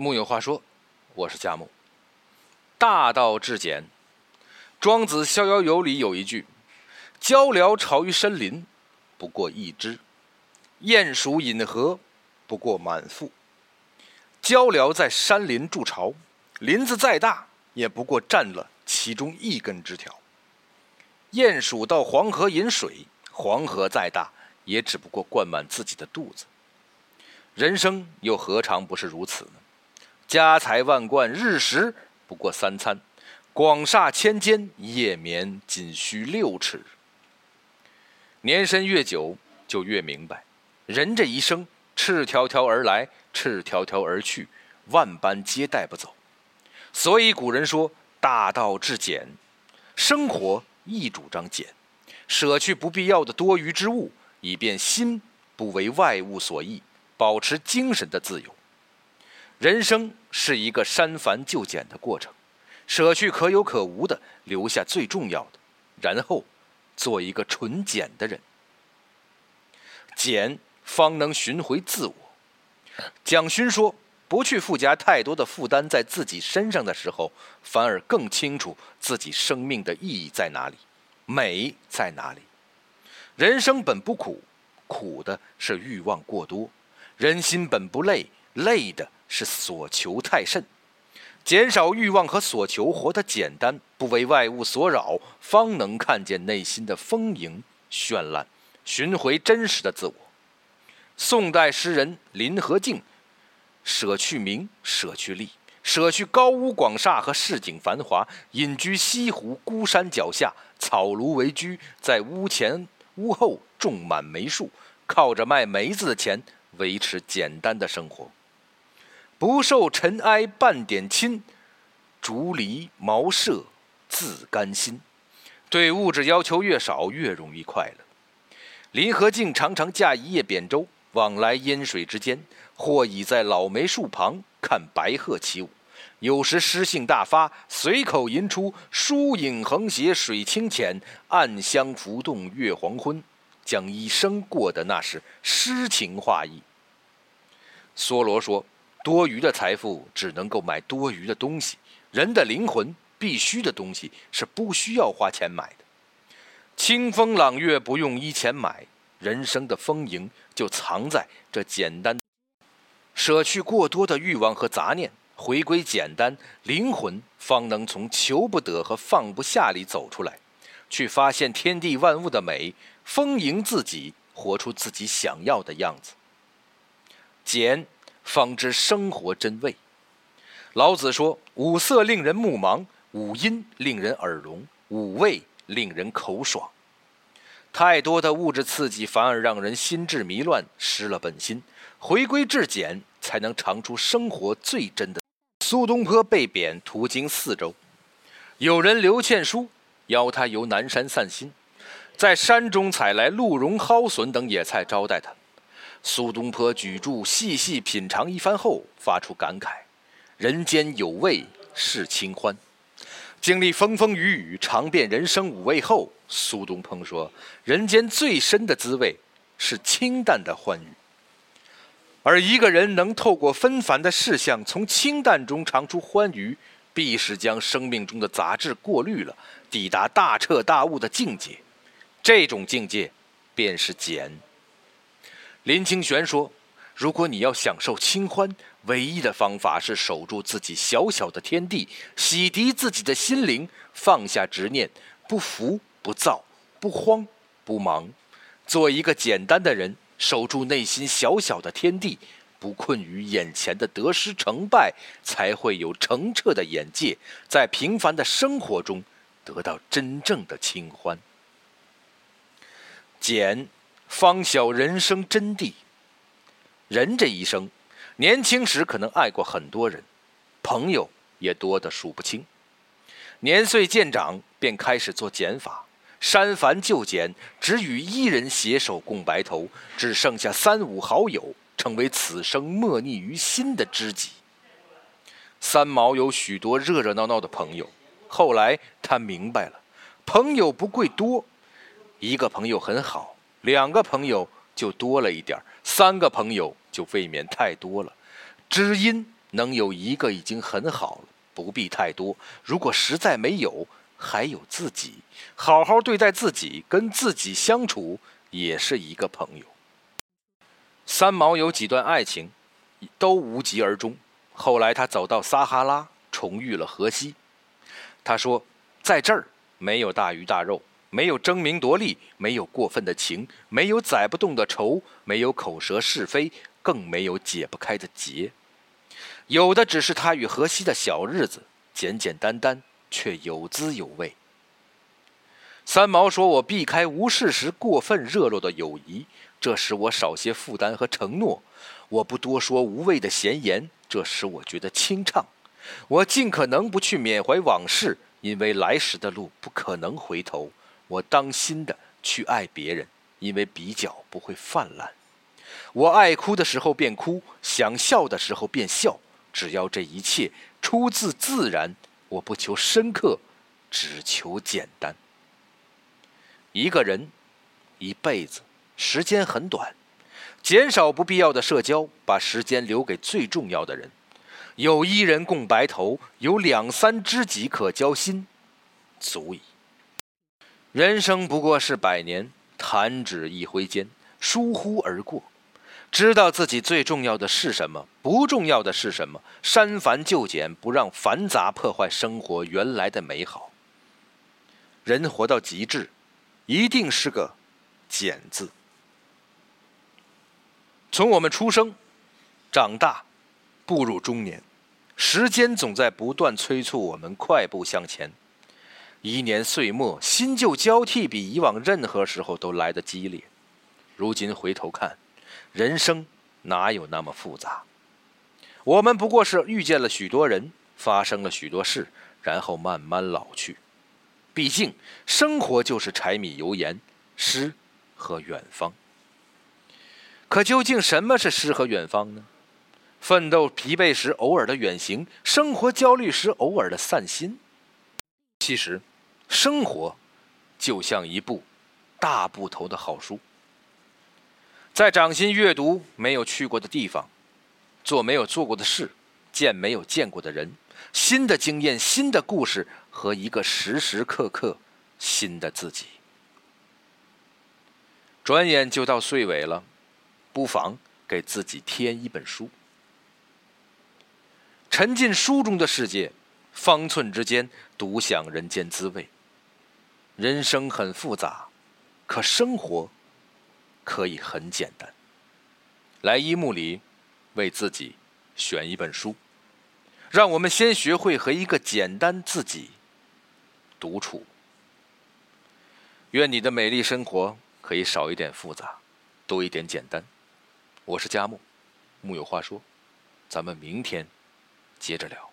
木有话说，我是佳木。大道至简，《庄子·逍遥游》里有一句：“鹪鹩巢于深林，不过一枝；鼹鼠饮河，不过满腹。”鹪鹩在山林筑巢，林子再大，也不过占了其中一根枝条；鼹鼠到黄河饮水，黄河再大，也只不过灌满自己的肚子。人生又何尝不是如此呢？家财万贯，日食不过三餐；广厦千间，夜眠仅需六尺。年深越久，就越明白，人这一生赤条条而来，赤条条而去，万般皆带不走。所以古人说：“大道至简。”生活亦主张简，舍去不必要的多余之物，以便心不为外物所役，保持精神的自由。人生是一个删繁就简的过程，舍去可有可无的，留下最重要的，然后做一个纯简的人。简方能寻回自我。蒋勋说：“不去附加太多的负担在自己身上的时候，反而更清楚自己生命的意义在哪里，美在哪里。人生本不苦，苦的是欲望过多；人心本不累，累的。”是所求太甚，减少欲望和所求，活得简单，不为外物所扰，方能看见内心的丰盈绚烂，寻回真实的自我。宋代诗人林和靖，舍去名，舍去利，舍去高屋广厦和市井繁华，隐居西湖孤山脚下，草庐为居，在屋前屋后种满梅树，靠着卖梅子的钱维持简单的生活。不受尘埃半点侵，竹篱茅舍自甘心。对物质要求越少，越容易快乐。林和靖常常驾一叶扁舟，往来烟水之间，或倚在老梅树旁看白鹤起舞；有时诗兴大发，随口吟出“疏影横斜水清浅，暗香浮动月黄昏”，将一生过的那是诗情画意。梭罗说。多余的财富只能够买多余的东西，人的灵魂必须的东西是不需要花钱买的。清风朗月不用一钱买，人生的丰盈就藏在这简单。舍去过多的欲望和杂念，回归简单，灵魂方能从求不得和放不下里走出来，去发现天地万物的美，丰盈自己，活出自己想要的样子。简。方知生活真味。老子说：“五色令人目盲，五音令人耳聋，五味令人口爽。”太多的物质刺激反而让人心智迷乱，失了本心。回归至简，才能尝出生活最真的。苏东坡被贬，途经四周，有人刘倩书邀他游南山散心，在山中采来鹿茸、蒿笋等野菜招待他。苏东坡举箸细细品尝一番后，发出感慨：“人间有味是清欢。”经历风风雨雨，尝遍人生五味后，苏东坡说：“人间最深的滋味是清淡的欢愉。”而一个人能透过纷繁的事项，从清淡中尝出欢愉，必是将生命中的杂质过滤了，抵达大彻大悟的境界。这种境界，便是简。林清玄说：“如果你要享受清欢，唯一的方法是守住自己小小的天地，洗涤自己的心灵，放下执念，不浮不躁，不慌不忙，做一个简单的人，守住内心小小的天地，不困于眼前的得失成败，才会有澄澈的眼界，在平凡的生活中得到真正的清欢。简。”方晓人生真谛。人这一生，年轻时可能爱过很多人，朋友也多得数不清。年岁渐长，便开始做减法，删繁就简，只与一人携手共白头，只剩下三五好友，成为此生莫逆于心的知己。三毛有许多热热闹闹的朋友，后来他明白了，朋友不贵多，一个朋友很好。两个朋友就多了一点三个朋友就未免太多了。知音能有一个已经很好了，不必太多。如果实在没有，还有自己，好好对待自己，跟自己相处也是一个朋友。三毛有几段爱情，都无疾而终。后来他走到撒哈拉，重遇了荷西。他说：“在这儿没有大鱼大肉，没有争名夺利，没有过分的情，没有载不动的愁，没有口舌是非，更没有解不开的结。有的只是他与荷西的小日子，简简单单。”却有滋有味。三毛说：“我避开无事时过分热络的友谊，这使我少些负担和承诺；我不多说无谓的闲言，这使我觉得清畅；我尽可能不去缅怀往事，因为来时的路不可能回头；我当心的去爱别人，因为比较不会泛滥；我爱哭的时候便哭，想笑的时候便笑，只要这一切出自自然。”我不求深刻，只求简单。一个人一辈子时间很短，减少不必要的社交，把时间留给最重要的人。有一人共白头，有两三知己可交心，足矣。人生不过是百年，弹指一挥间，疏忽而过。知道自己最重要的是什么，不重要的是什么，删繁就简，不让繁杂破坏生活原来的美好。人活到极致，一定是个“简”字。从我们出生、长大、步入中年，时间总在不断催促我们快步向前。一年岁末，新旧交替，比以往任何时候都来得激烈。如今回头看。人生哪有那么复杂？我们不过是遇见了许多人，发生了许多事，然后慢慢老去。毕竟，生活就是柴米油盐、诗和远方。可究竟什么是诗和远方呢？奋斗疲惫时偶尔的远行，生活焦虑时偶尔的散心。其实，生活就像一部大部头的好书。在掌心阅读没有去过的地方，做没有做过的事，见没有见过的人，新的经验、新的故事和一个时时刻刻新的自己。转眼就到岁尾了，不妨给自己添一本书，沉浸书中的世界，方寸之间独享人间滋味。人生很复杂，可生活。可以很简单，来一木里，为自己选一本书，让我们先学会和一个简单自己独处。愿你的美丽生活可以少一点复杂，多一点简单。我是佳木，木有话说，咱们明天接着聊。